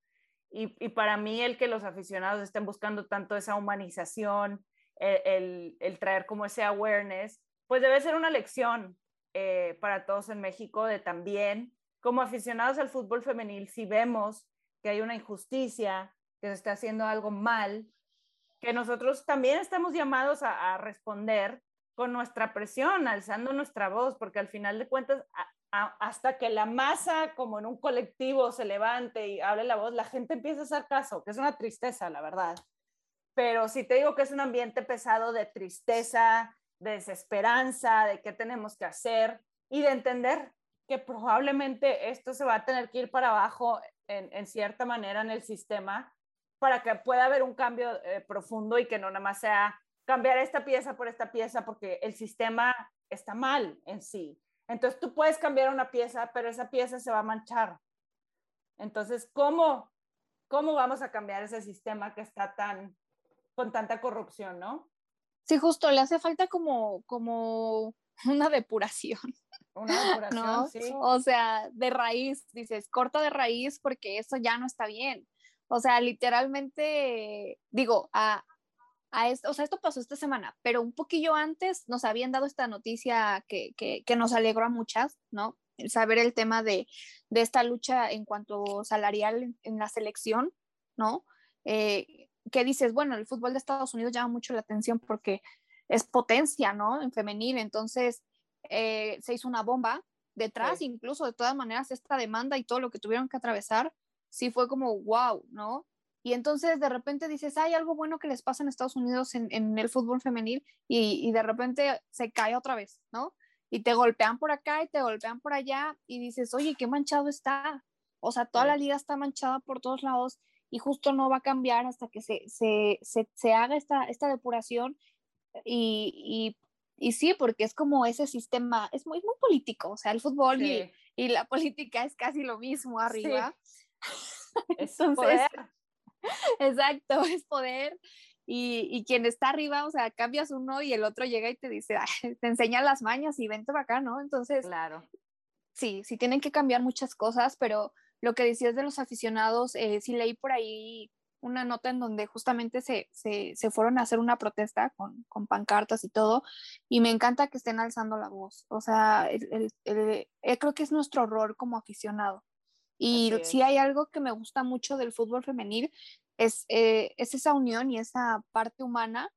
Y, para mí el que los aficionados estén buscando tanto esa humanización, el, traer como ese awareness, pues debe ser una lección eh, para todos en México de también, como aficionados al fútbol femenil, si vemos que hay una injusticia, que se está haciendo algo mal, que nosotros también estamos llamados a, a responder con nuestra presión, alzando nuestra voz, porque al final de cuentas hasta que la masa, como en un colectivo, se levante y hable la voz, la gente empieza a hacer caso, que es una tristeza, la verdad. Pero si te digo que es un ambiente pesado de tristeza, de desesperanza, de qué tenemos que hacer y de entender que probablemente esto se va a tener que ir para abajo en, cierta manera en el sistema para que pueda haber un cambio eh, profundo y que no nada más sea cambiar esta pieza por esta pieza porque el sistema está mal en sí. Entonces tú puedes cambiar una pieza, pero esa pieza se va a manchar. Entonces, ¿cómo, cómo vamos a cambiar ese sistema que está tan con tanta corrupción, no? Sí, justo, le hace falta como, como una depuración. Una depuración, sí. O sea, de raíz, dices, corta de raíz porque eso ya no está bien. O sea, literalmente, digo, a, esto, o sea, esto pasó esta semana, pero un poquillo antes nos habían dado esta noticia que, nos alegró a muchas, ¿no? El saber el tema de, esta lucha en cuanto salarial en, la selección, ¿no? Eh, que dices, bueno, el fútbol de Estados Unidos llama mucho la atención porque es potencia, ¿no? En femenil, entonces eh, se hizo una bomba detrás, incluso de todas maneras, esta demanda y todo lo que tuvieron que atravesar, sí fue como, wow, ¿no? Y entonces de repente dices, hay algo bueno que les pasa en Estados Unidos en, el fútbol femenil y, de repente se cae otra vez, ¿no? Y te golpean por acá y te golpean por allá y dices, oye, qué manchado está. O sea, toda la liga está manchada por todos lados y justo no va a cambiar hasta que se, se, se, haga esta, esta depuración. Y, y, y, sí, porque es como ese sistema, es muy, muy político, o sea, el fútbol y, y, la política es casi lo mismo arriba. Es Entonces, Exacto, es poder. Y, y, quien está arriba, o sea, cambias uno y el otro llega y te dice, te enseña las mañas y vente para acá, ¿no? Entonces, claro. Sí, sí tienen que cambiar muchas cosas, pero lo que decías de los aficionados, eh, sí leí por ahí una nota en donde justamente se, se, se fueron a hacer una protesta con, con, pancartas y todo, y me encanta que estén alzando la voz. O sea, el, el, eh, creo que es nuestro rol como aficionado. Y si hay algo que me gusta mucho del fútbol femenil, es, eh, es esa unión y esa parte humana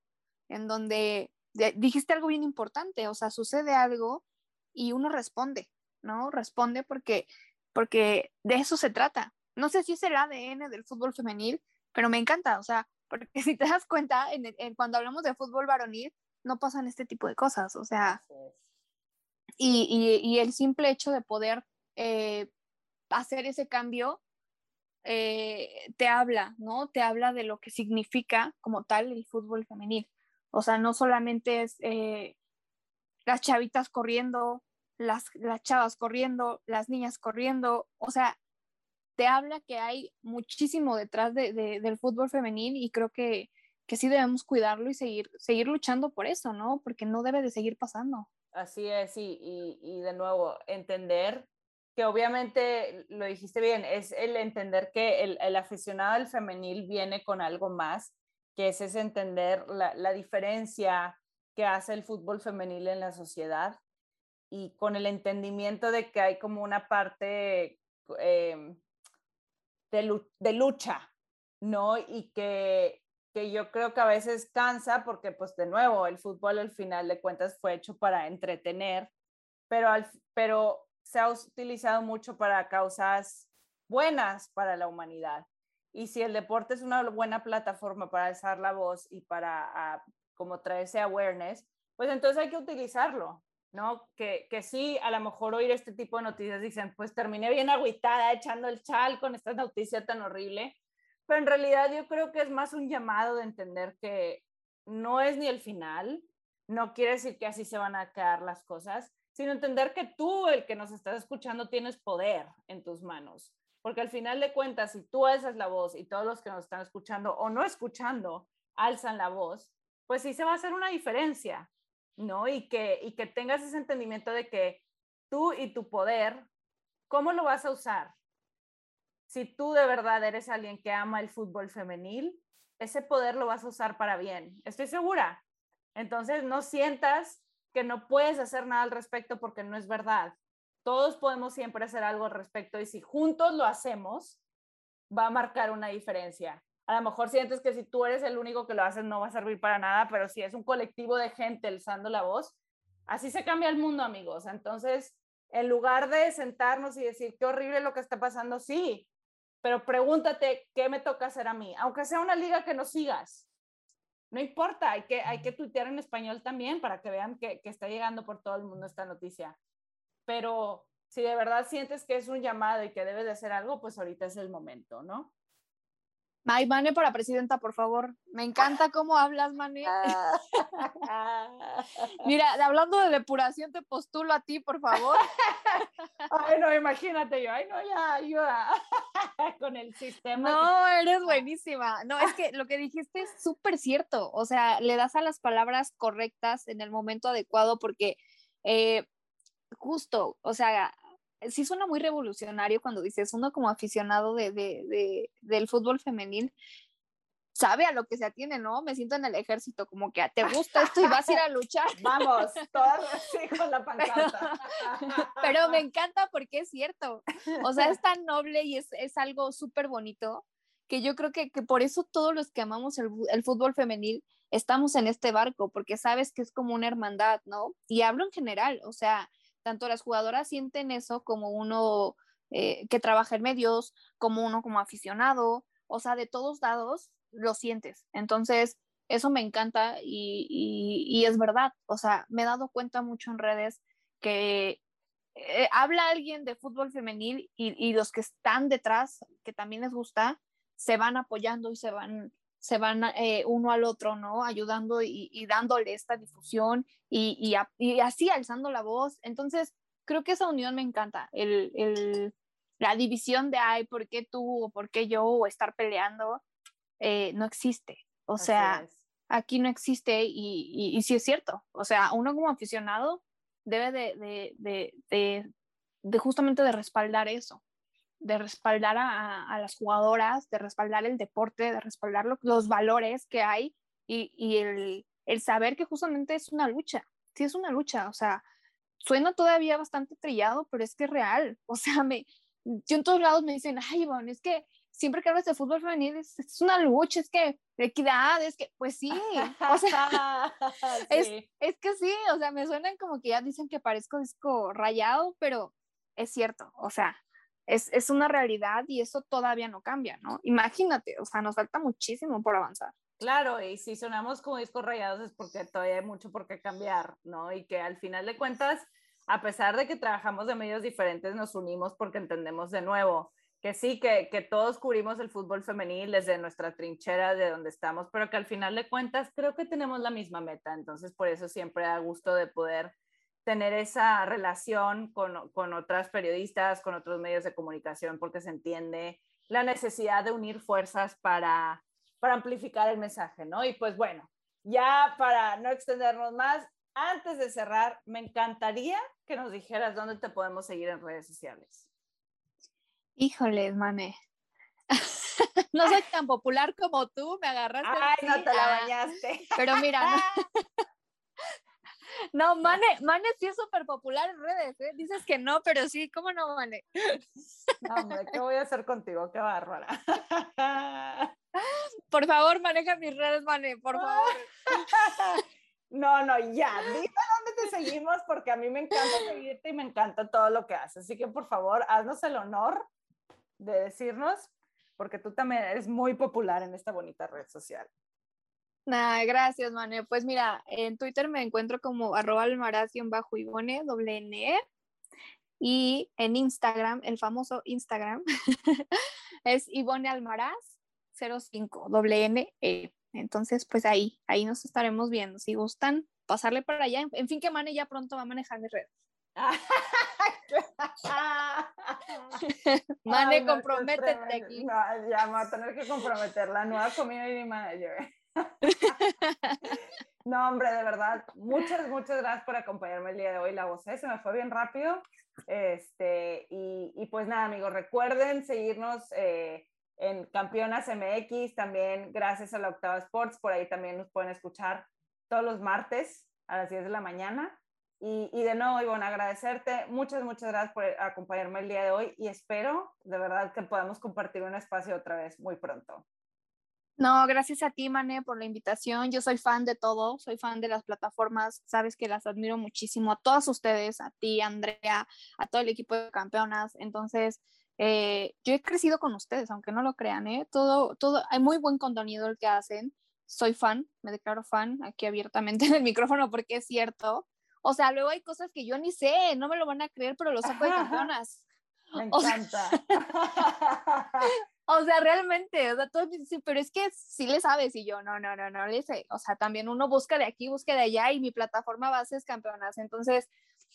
en donde dijiste algo bien importante, o sea, sucede algo y uno responde, ¿no? Responde porque, porque de eso se trata. No sé si es el ADN del fútbol femenil, pero me encanta, o sea, porque si te das cuenta, en, cuando hablamos de fútbol varonil, no pasan este tipo de cosas, o sea, y, y, y el simple hecho de poder eh, hacer ese cambio eh, te habla, ¿no? Te habla de lo que significa como tal el fútbol femenil. O sea, no solamente es eh, las chavitas corriendo, las, las chavas corriendo, las niñas corriendo, o sea, te habla que hay muchísimo detrás de, del fútbol femenil y creo que, que sí debemos cuidarlo y seguir, seguir luchando por eso, ¿no? Porque no debe de seguir pasando. Así es, y, y, y de nuevo, entender que obviamente lo dijiste bien, es el entender que el, el aficionado del femenil viene con algo más, que es, es entender la, la, diferencia que hace el fútbol femenil en la sociedad y con el entendimiento de que hay como una parte eh, de, lucha, ¿no? Y que, que yo creo que a veces cansa porque pues de nuevo el fútbol al final de cuentas fue hecho para entretener, pero, al, pero se ha utilizado mucho para causas buenas para la humanidad. Y si el deporte es una buena plataforma para alzar la voz y para ah, como traer ese awareness, pues entonces hay que utilizarlo, ¿no? Que, que sí, a lo mejor oír este tipo de noticias dicen, pues terminé bien agüitada echando el chal con esta noticia tan horrible, pero en realidad yo creo que es más un llamado de entender que no es ni el final, no quiere decir que así se van a quedar las cosas, sino entender que tú, el que nos estás escuchando, tienes poder en tus manos. Porque al final de cuentas, si tú alzas la voz y todos los que nos están escuchando o no escuchando alzan la voz, pues sí se va a hacer una diferencia, ¿no? Y que, y que tengas ese entendimiento de que tú y tu poder, ¿cómo lo vas a usar? si tú de verdad eres alguien que ama el fútbol femenil, ese poder lo vas a usar para bien. Estoy segura. Entonces, no sientas que no puedes hacer nada al respecto porque no es verdad. Todos podemos siempre hacer algo al respecto y si juntos lo hacemos, va a marcar una diferencia. A lo mejor sientes que si tú eres el único que lo haces no va a servir para nada, pero si es un colectivo de gente alzando la voz, así se cambia el mundo, amigos. Entonces, en lugar de sentarnos y decir, qué horrible lo que está pasando, sí, pero pregúntate qué me toca hacer a mí, aunque sea una liga que no sigas. No importa, hay que, hay que tuitear en español también para que vean que, que está llegando por todo el mundo esta noticia. Pero si de verdad sientes que es un llamado y que debes de hacer algo, pues ahorita es el momento, ¿no? Ay, Mane para presidenta, por favor. Me encanta cómo hablas, Mane. Mira, hablando de depuración, te postulo a ti, por favor. Ay, no, imagínate yo. Ay, no, ya, ayuda. Con el sistema. No, eres buenísima. No, es que lo que dijiste es súper cierto. O sea, le das a las palabras correctas en el momento adecuado porque eh, justo, o sea, sí suena muy revolucionario cuando dices, uno como aficionado de, de, del fútbol femenil, sabe a lo que se atiene, ¿no? Me siento en el ejército, como que te gusta esto y vas a ir a luchar. Vamos, todas con la pancarta. Pero me encanta porque es cierto. O sea, es tan noble y es, es algo súper bonito que yo creo que, que, por eso todos los que amamos el, el, fútbol femenil estamos en este barco, porque sabes que es como una hermandad, ¿no? Y hablo en general, o sea, tanto las jugadoras sienten eso como uno eh, que trabaja en medios, como uno como aficionado, o sea, de todos lados lo sientes. Entonces, eso me encanta y, es verdad, o sea, me he dado cuenta mucho en redes que eh, habla alguien de fútbol femenil y, y, los que están detrás, que también les gusta, se van apoyando y se van se van eh, uno al otro, ¿no? Ayudando y, dándole esta difusión y, así alzando la voz. Entonces, creo que esa unión me encanta, el, la división de, ay, ¿por qué tú o por qué yo o estar peleando? Eh, no existe. O sea, aquí no existe y, y, sí es cierto. O sea, uno como aficionado debe de, de, de justamente de respaldar eso de respaldar a, las jugadoras, de respaldar el deporte, de respaldar los valores que hay y, el, saber que justamente es una lucha, sí es una lucha, o sea, suena todavía bastante trillado, pero es que es real, o sea, me, yo en todos lados me dicen, ay, Ivonne, es que siempre que hablas de fútbol femenil es, una lucha, es que equidad, es que, pues sí, o sea, Es, es, que sí, o sea, me suenan como que ya dicen que parezco disco rayado, pero es cierto, o sea, es, es, una realidad y eso todavía no cambia, ¿no? Imagínate, o sea, nos falta muchísimo por avanzar. Claro, y si sonamos como discos rayados es porque todavía hay mucho por qué cambiar, ¿no? Y que al final de cuentas, a pesar de que trabajamos de medios diferentes, nos unimos porque entendemos de nuevo que sí, que, que todos cubrimos el fútbol femenil desde nuestra trinchera, de donde estamos, pero que al final de cuentas creo que tenemos la misma meta, entonces por eso siempre da gusto de poder tener esa relación con, con, otras periodistas, con otros medios de comunicación, porque se entiende la necesidad de unir fuerzas para, para amplificar el mensaje, ¿no? Y pues bueno, ya para no extendernos más, antes de cerrar, me encantaría que nos dijeras dónde te podemos seguir en redes sociales. Híjole, mane. no soy tan popular como tú, me agarraste. Ay, no te la bañaste. Pero mira, No, Mane, Mane sí es súper popular en redes, ¿eh? Dices que no, pero sí, ¿cómo no, Mane? No, hombre, ¿qué voy a hacer contigo? Qué bárbara. Por favor, maneja mis redes, Mane, por favor. No, no, ya, dime dónde te seguimos porque a mí me encanta seguirte y me encanta todo lo que haces. Así que por favor, haznos el honor de decirnos, porque tú también eres muy popular en esta bonita red social. Nah, gracias, Mane. Pues mira, en Twitter me encuentro como arroba bajo Ivone, doble N, e. y en Instagram, el famoso Instagram, es Ivone Almaraz 05, doble N, E. Entonces, pues ahí, ahí nos estaremos viendo. Si gustan, pasarle para allá. En fin, que Mane ya pronto va a manejar mis redes. Mane, comprométete aquí. ya va a tener que comprometer la nueva community manager. No, hombre, de verdad, muchas, muchas gracias por acompañarme el día de hoy. La voz se me fue bien rápido. Este, y, y pues nada, amigos, recuerden seguirnos eh, en Campeonas MX, también gracias a la Octava Sports, por ahí también nos pueden escuchar todos los martes a las 10 de la mañana. Y, y, de nuevo, Ivonne, agradecerte. Muchas, muchas gracias por acompañarme el día de hoy y espero de verdad que podamos compartir un espacio otra vez muy pronto. No, gracias a ti, Mane, por la invitación. Yo soy fan de todo, soy fan de las plataformas, sabes que las admiro muchísimo, a todas ustedes, a ti, Andrea, a todo el equipo de campeonas. Entonces, eh, yo he crecido con ustedes, aunque no lo crean, ¿eh? Todo, todo, hay muy buen contenido el que hacen. Soy fan, me declaro fan aquí abiertamente en el micrófono porque es cierto. O sea, luego hay cosas que yo ni sé, no me lo van a creer, pero lo saco de campeonas. Me encanta. O sea, realmente, o sea, todos dicen, pero es que sí le sabes y yo, no, no, no, no le sé. O sea, también uno busca de aquí, busca de allá y mi plataforma base es campeonas. Entonces,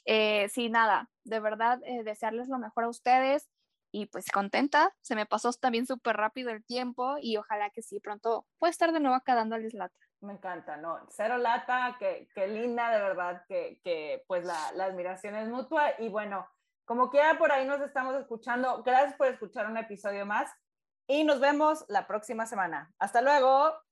eh, sí, nada, de verdad, eh, desearles lo mejor a ustedes y pues contenta. Se me pasó también súper rápido el tiempo y ojalá que sí, pronto pueda estar de nuevo acá dándoles lata. Me encanta, ¿no? Cero lata, qué que linda, de verdad, que, que pues la, la admiración es mutua y bueno. Como quiera, por ahí nos estamos escuchando. Gracias por escuchar un episodio más y nos vemos la próxima semana. Hasta luego.